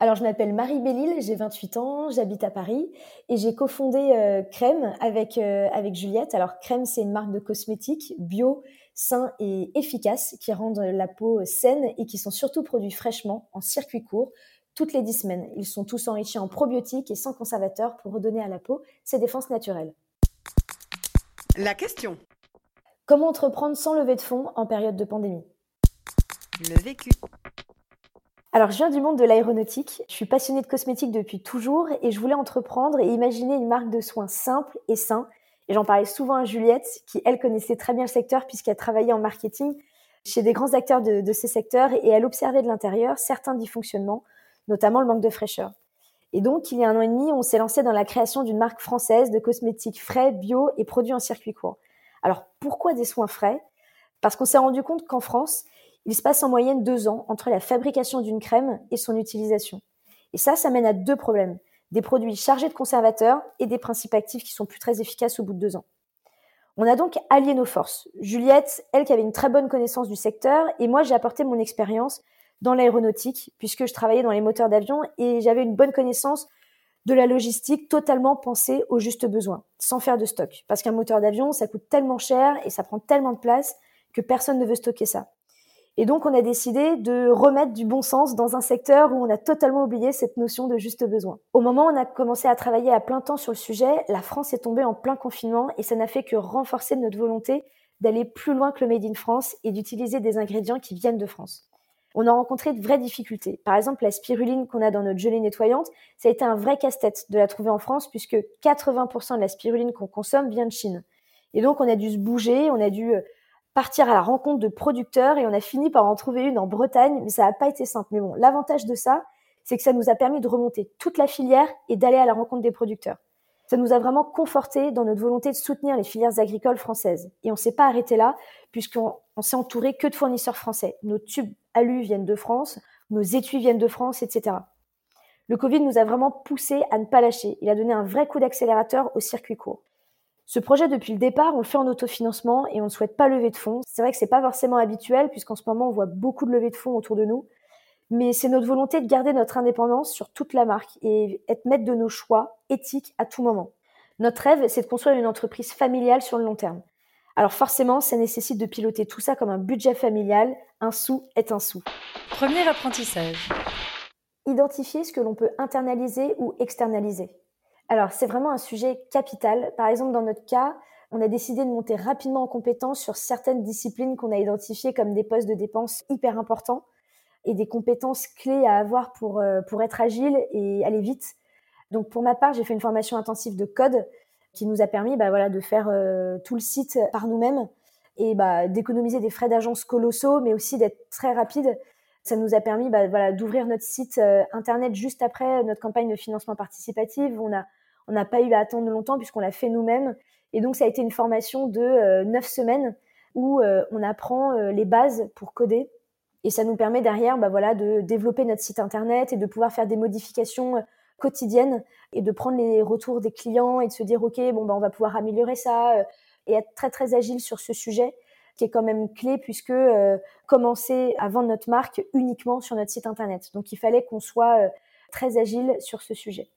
Alors, je m'appelle Marie Bellil, j'ai 28 ans, j'habite à Paris et j'ai cofondé euh, Crème avec, euh, avec Juliette. Alors, Crème, c'est une marque de cosmétiques bio, sain et efficace qui rendent la peau saine et qui sont surtout produits fraîchement, en circuit court, toutes les 10 semaines. Ils sont tous enrichis en probiotiques et sans conservateurs pour redonner à la peau ses défenses naturelles. La question. Comment entreprendre sans lever de fonds en période de pandémie? Le vécu. Alors, je viens du monde de l'aéronautique. Je suis passionnée de cosmétiques depuis toujours et je voulais entreprendre et imaginer une marque de soins simple et sain. Et j'en parlais souvent à Juliette, qui elle connaissait très bien le secteur puisqu'elle travaillait en marketing chez des grands acteurs de, de ces secteurs et elle observait de l'intérieur certains dysfonctionnements, notamment le manque de fraîcheur. Et donc, il y a un an et demi, on s'est lancé dans la création d'une marque française de cosmétiques frais, bio et produits en circuit court. Alors, pourquoi des soins frais? Parce qu'on s'est rendu compte qu'en France, il se passe en moyenne deux ans entre la fabrication d'une crème et son utilisation. Et ça, ça mène à deux problèmes. Des produits chargés de conservateurs et des principes actifs qui sont plus très efficaces au bout de deux ans. On a donc allié nos forces. Juliette, elle qui avait une très bonne connaissance du secteur, et moi j'ai apporté mon expérience dans l'aéronautique, puisque je travaillais dans les moteurs d'avion et j'avais une bonne connaissance de la logistique totalement pensée aux justes besoins, sans faire de stock. Parce qu'un moteur d'avion, ça coûte tellement cher et ça prend tellement de place que personne ne veut stocker ça. Et donc, on a décidé de remettre du bon sens dans un secteur où on a totalement oublié cette notion de juste besoin. Au moment où on a commencé à travailler à plein temps sur le sujet, la France est tombée en plein confinement et ça n'a fait que renforcer notre volonté d'aller plus loin que le Made in France et d'utiliser des ingrédients qui viennent de France. On a rencontré de vraies difficultés. Par exemple, la spiruline qu'on a dans notre gelée nettoyante, ça a été un vrai casse-tête de la trouver en France puisque 80% de la spiruline qu'on consomme vient de Chine. Et donc, on a dû se bouger, on a dû euh, partir à la rencontre de producteurs et on a fini par en trouver une en Bretagne, mais ça n'a pas été simple. Mais bon, l'avantage de ça, c'est que ça nous a permis de remonter toute la filière et d'aller à la rencontre des producteurs. Ça nous a vraiment conforté dans notre volonté de soutenir les filières agricoles françaises. Et on s'est pas arrêté là, puisqu'on s'est entouré que de fournisseurs français. Nos tubes alu viennent de France, nos étuis viennent de France, etc. Le Covid nous a vraiment poussé à ne pas lâcher. Il a donné un vrai coup d'accélérateur au circuit court. Ce projet, depuis le départ, on le fait en autofinancement et on ne souhaite pas lever de fonds. C'est vrai que c'est pas forcément habituel puisqu'en ce moment, on voit beaucoup de levées de fonds autour de nous. Mais c'est notre volonté de garder notre indépendance sur toute la marque et être maître de nos choix éthiques à tout moment. Notre rêve, c'est de construire une entreprise familiale sur le long terme. Alors forcément, ça nécessite de piloter tout ça comme un budget familial. Un sou est un sou. Premier apprentissage. Identifier ce que l'on peut internaliser ou externaliser. Alors, c'est vraiment un sujet capital. Par exemple, dans notre cas, on a décidé de monter rapidement en compétence sur certaines disciplines qu'on a identifiées comme des postes de dépenses hyper importants et des compétences clés à avoir pour, euh, pour être agile et aller vite. Donc, pour ma part, j'ai fait une formation intensive de code qui nous a permis bah, voilà, de faire euh, tout le site par nous-mêmes et bah, d'économiser des frais d'agence colossaux, mais aussi d'être très rapide. Ça nous a permis bah, voilà, d'ouvrir notre site euh, internet juste après notre campagne de financement participatif. On a on n'a pas eu à attendre longtemps puisqu'on l'a fait nous-mêmes. Et donc, ça a été une formation de euh, neuf semaines où euh, on apprend euh, les bases pour coder. Et ça nous permet derrière bah, voilà, de développer notre site internet et de pouvoir faire des modifications quotidiennes et de prendre les retours des clients et de se dire, OK, bon, bah, on va pouvoir améliorer ça et être très, très agile sur ce sujet qui est quand même clé puisque commencer à vendre notre marque uniquement sur notre site internet. Donc, il fallait qu'on soit très agile sur ce sujet.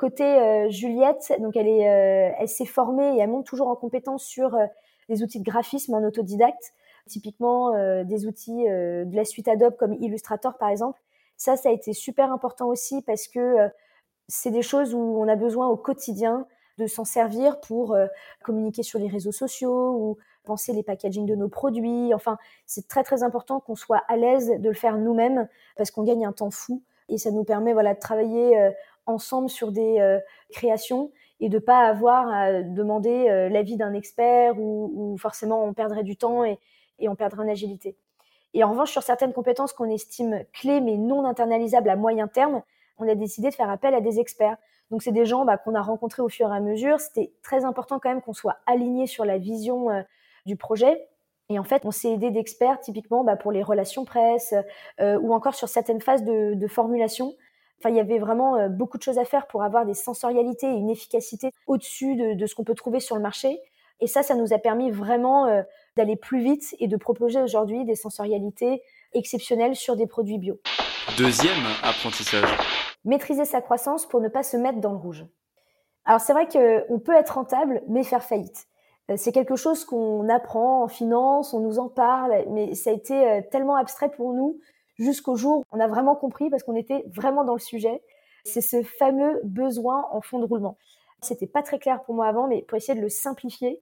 Côté euh, Juliette, donc elle est, euh, elle s'est formée et elle monte toujours en compétence sur euh, des outils de graphisme en autodidacte, typiquement des outils de la suite Adobe comme Illustrator par exemple. Ça, ça a été super important aussi parce que c'est des choses où on a besoin au quotidien de s'en servir pour communiquer sur les réseaux sociaux ou penser les packaging de nos produits. Enfin, c'est très très important qu'on soit à l'aise de le faire nous-mêmes parce qu'on gagne un temps fou et ça nous permet voilà de travailler ensemble sur des euh, créations et de pas avoir à demander euh, l'avis d'un expert ou, forcément on perdrait du temps et, on perdrait en agilité. Et en revanche, sur certaines compétences qu'on estime clés mais non internalisables à moyen terme, on a décidé de faire appel à des experts. Donc c'est des gens bah, qu'on a rencontrés au fur et à mesure. C'était très important quand même qu'on soit aligné sur la vision euh, du projet Et en fait, on s'est aidé d'experts typiquement bah, pour les relations presse ou encore sur certaines phases de formulation. Enfin, il y avait vraiment euh, beaucoup de choses à faire pour avoir des sensorialités et une efficacité au-dessus de, de ce qu'on peut trouver sur le marché. Et ça, ça nous a permis vraiment euh, d'aller plus vite et de proposer aujourd'hui des sensorialités exceptionnelles sur des produits bio. Deuxième apprentissage. Maîtriser sa croissance pour ne pas se mettre dans le rouge. Alors c'est vrai qu'on peut être rentable mais faire faillite. Euh, c'est quelque chose qu'on apprend en finance, on nous en parle, mais ça a été tellement abstrait pour nous jusqu'au jour où on a vraiment compris parce qu'on était vraiment dans le sujet. C'est ce fameux besoin en fond de roulement. C'était pas très clair pour moi avant, mais pour essayer de le simplifier,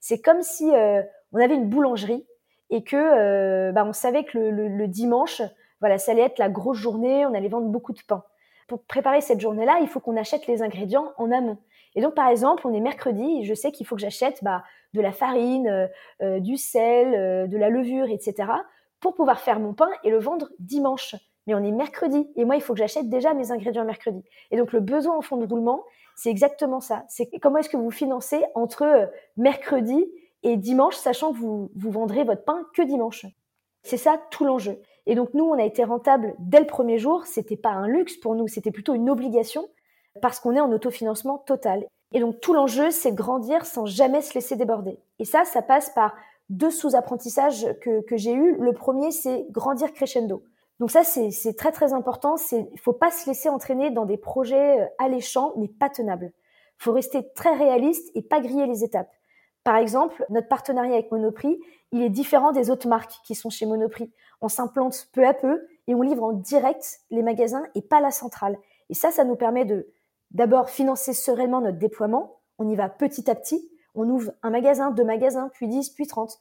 c'est comme si euh, on avait une boulangerie et que bah, on savait que le, dimanche, voilà, ça allait être la grosse journée, on allait vendre beaucoup de pain. Pour préparer cette journée-là, il faut qu'on achète les ingrédients en amont. Et donc, par exemple, on est mercredi je sais qu'il faut que j'achète bah, de la farine, euh, euh, du sel, euh, de la levure, etc. pour pouvoir faire mon pain et le vendre dimanche. Mais on est mercredi et moi, il faut que j'achète déjà mes ingrédients mercredi. Et donc, le besoin en fond de roulement, c'est exactement ça. C'est comment est-ce que vous financez entre mercredi et dimanche, sachant que vous, vous vendrez votre pain que dimanche. C'est ça tout l'enjeu. Et donc, nous, on a été rentable dès le premier jour. C'était pas un luxe pour nous, c'était plutôt une obligation parce qu'on est en autofinancement total. Et donc tout l'enjeu, c'est grandir sans jamais se laisser déborder. Et ça, ça passe par deux sous-apprentissages que, que j'ai eus. Le premier, c'est grandir crescendo. Donc ça, c'est très très important. Il faut pas se laisser entraîner dans des projets euh, alléchants, mais pas tenables. Il faut rester très réaliste et pas griller les étapes. Par exemple, notre partenariat avec Monoprix, il est différent des autres marques qui sont chez Monoprix. On s'implante peu à peu et on livre en direct les magasins et pas la centrale. Et ça, ça nous permet de d'abord financer sereinement notre déploiement. On y va petit à petit. On ouvre un magasin, deux magasins, puis dix, puis trente.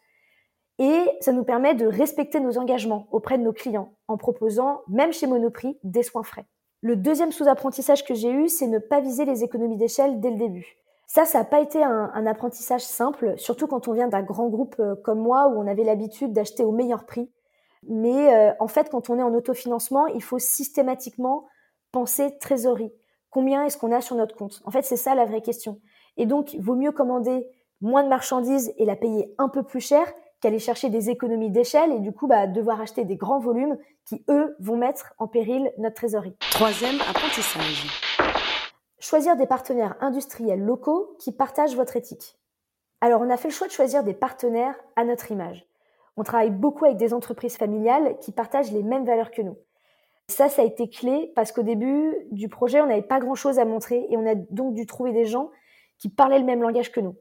Et ça nous permet de respecter nos engagements auprès de nos clients en proposant, même chez Monoprix, des soins frais. Le deuxième sous-apprentissage que j'ai eu, c'est ne pas viser les économies d'échelle dès le début. Ça, ça n'a pas été un, un, apprentissage simple, surtout quand on vient d'un grand groupe euh, comme moi où on avait l'habitude d'acheter au meilleur prix. Mais euh, en fait, quand on est en autofinancement, il faut systématiquement penser trésorerie combien est-ce qu'on a sur notre compte? En fait, c'est ça la vraie question. Et donc, il vaut mieux commander moins de marchandises et la payer un peu plus cher qu'aller chercher des économies d'échelle et du coup bah, devoir acheter des grands volumes qui, eux, vont mettre en péril notre trésorerie. Troisième apprentissage. Choisir des partenaires industriels locaux qui partagent votre éthique. Alors, on a fait le choix de choisir des partenaires à notre image. On travaille beaucoup avec des entreprises familiales qui partagent les mêmes valeurs que nous. Ça, ça a été clé parce qu'au début du projet, on n'avait pas grand-chose à montrer et on a donc dû trouver des gens qui parlaient le même langage que nous.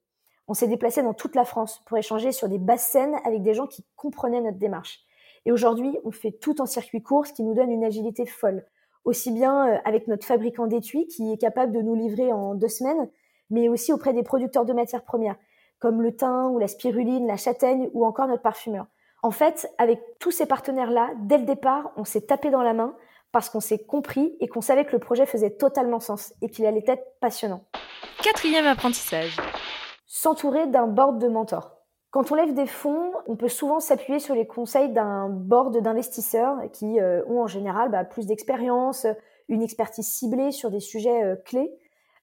On s'est déplacé dans toute la France pour échanger sur des basses scènes avec des gens qui comprenaient notre démarche. Et aujourd'hui, on fait tout en circuit court, ce qui nous donne une agilité folle. Aussi bien euh, avec notre fabricant d'étui qui est capable de nous livrer en deux semaines, mais aussi auprès des producteurs de matières premières, comme le thym ou la spiruline, la châtaigne ou encore notre parfumeur. En fait, avec tous ces partenaires-là, dès le départ, on s'est tapé dans la main parce qu'on s'est compris et qu'on savait que le projet faisait totalement sens et qu'il allait être passionnant. Quatrième apprentissage. S'entourer d'un board de mentors. Quand on lève des fonds, on peut souvent s'appuyer sur les conseils d'un board d'investisseurs qui euh, ont en général bah, plus d'expérience, une expertise ciblée sur des sujets euh, clés.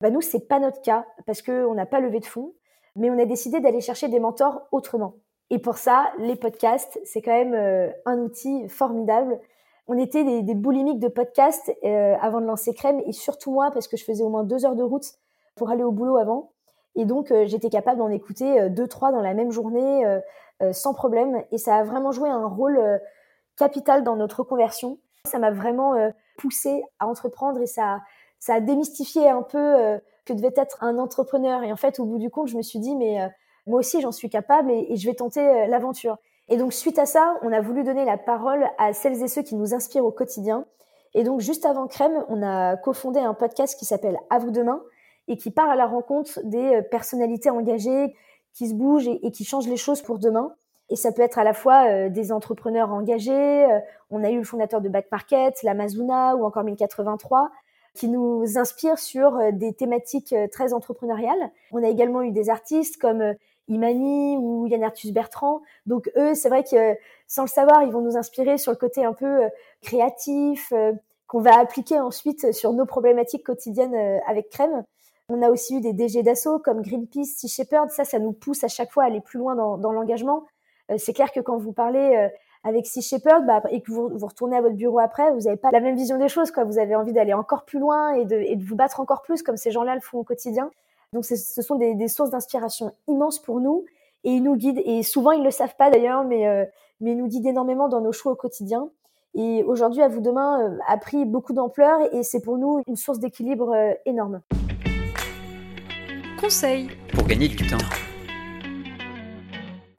Bah, nous, c'est pas notre cas parce qu'on n'a pas levé de fonds, mais on a décidé d'aller chercher des mentors autrement. Et pour ça, les podcasts, c'est quand même euh, un outil formidable. On était des, boulimiques de podcasts euh, avant de lancer Crème, et surtout moi, parce que je faisais au moins deux heures de route pour aller au boulot avant. Et donc, euh, j'étais capable d'en écouter deux, trois dans la même journée, sans problème. Et ça a vraiment joué un rôle capital dans notre conversion. Ça m'a vraiment poussé à entreprendre et ça, ça a démystifié un peu que devait être un entrepreneur. Et en fait, au bout du compte, je me suis dit, mais moi aussi j'en suis capable et, je vais tenter euh, l'aventure. Et donc suite à ça, on a voulu donner la parole à celles et ceux qui nous inspirent au quotidien. Et donc juste avant Crème, on a cofondé un podcast qui s'appelle À vous demain et qui part à la rencontre des euh, personnalités engagées qui se bougent et, qui changent les choses pour demain. Et ça peut être à la fois euh, des entrepreneurs engagés, on a eu le fondateur de Back Market, l'Amazona ou encore 1083, qui nous inspirent sur des thématiques très entrepreneuriales. On a également eu des artistes comme Imani ou Yann Arthus Bertrand. Donc eux, c'est vrai que sans le savoir, ils vont nous inspirer sur le côté un peu euh, créatif euh, qu'on va appliquer ensuite sur nos problématiques quotidiennes euh, avec Crème. On a aussi eu des DG d'assaut comme Greenpeace, Sea Shepherd. Ça, ça nous pousse à chaque fois à aller plus loin dans, l'engagement. c'est clair que quand vous parlez avec Sea Shepherd bah, et que vous, vous retournez à votre bureau après, vous n'avez pas la même vision des choses. Vous avez envie d'aller encore plus loin et de vous battre encore plus comme ces gens-là le font au quotidien. Donc ce sont des, des sources d'inspiration immenses pour nous et ils nous guident. Et souvent ils le savent pas d'ailleurs, mais euh, mais ils nous guident énormément dans nos choix au quotidien. Et aujourd'hui, à vous demain euh, a pris beaucoup d'ampleur et c'est pour nous une source d'équilibre euh, énorme. Conseil pour gagner du temps.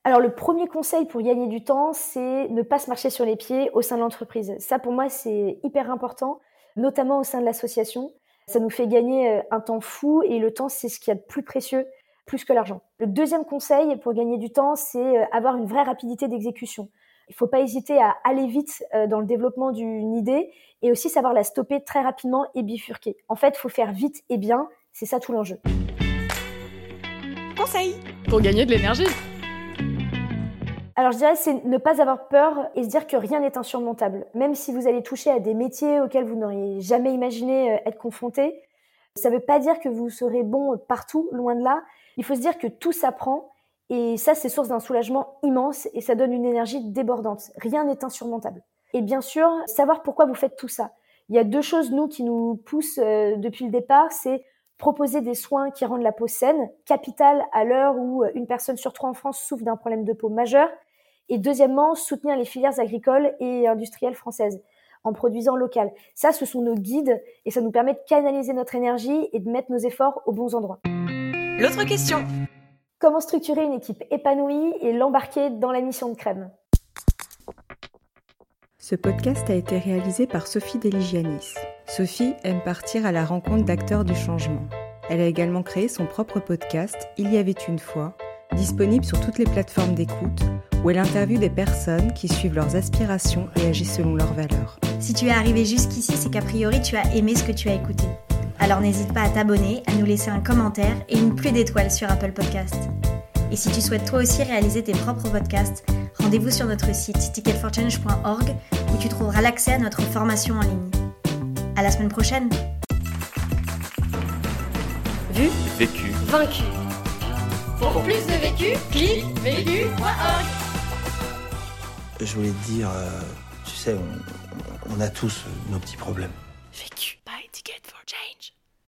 Alors le premier conseil pour gagner du temps, c'est ne pas se marcher sur les pieds au sein de l'entreprise. Ça pour moi c'est hyper important, notamment au sein de l'association. Ça nous fait gagner euh, un temps fou et le temps, c'est ce qu'il y a de plus précieux, plus que l'argent. Le deuxième conseil pour gagner du temps, c'est euh, avoir une vraie rapidité d'exécution. Il ne faut pas hésiter à aller vite euh, dans le développement d'une idée et aussi savoir la stopper très rapidement et bifurquer. En fait, il faut faire vite et bien, c'est ça tout l'enjeu. Conseil pour gagner de l'énergie. Alors je dirais c'est ne pas avoir peur et se dire que rien n'est insurmontable. Même si vous allez toucher à des métiers auxquels vous n'auriez jamais imaginé euh, être confronté, ça ne veut pas dire que vous serez bon partout, loin de là. Il faut se dire que tout s'apprend et ça c'est source d'un soulagement immense et ça donne une énergie débordante. Rien n'est insurmontable. Et bien sûr, savoir pourquoi vous faites tout ça. Il y a deux choses nous qui nous poussent euh, depuis le départ, c'est proposer des soins qui rendent la peau saine, capital à l'heure où euh, une personne sur trois en France souffre d'un problème de peau majeur, et deuxièmement, soutenir les filières agricoles et industrielles françaises en produisant local. Ça, ce sont nos guides et ça nous permet de canaliser notre énergie et de mettre nos efforts aux bons endroits. L'autre question. Comment structurer une équipe épanouie et l'embarquer dans la mission de crème? Ce podcast a été réalisé par Sophie Deligianis. Sophie aime partir à la rencontre d'acteurs du changement. Elle a également créé son propre podcast Il y avait une fois, disponible sur toutes les plateformes d'écoute où elle interviewe des personnes qui suivent leurs aspirations et agissent selon leurs valeurs. Si tu es arrivé jusqu'ici, c'est qu'a priori tu as aimé ce que tu as écouté. Alors n'hésite pas à t'abonner, à nous laisser un commentaire et une pluie d'étoiles sur Apple Podcast. Et si tu souhaites toi aussi réaliser tes propres podcasts, rendez-vous sur notre site ticketforchange.org où tu trouveras l'accès à notre formation en ligne. À la semaine prochaine. Vu, Vécu. vaincu. Pour plus de vécu, clique vécu.org. Je voulais te dire, euh, tu sais, on, on a tous nos petits problèmes. Vécu. Buy ticket for change.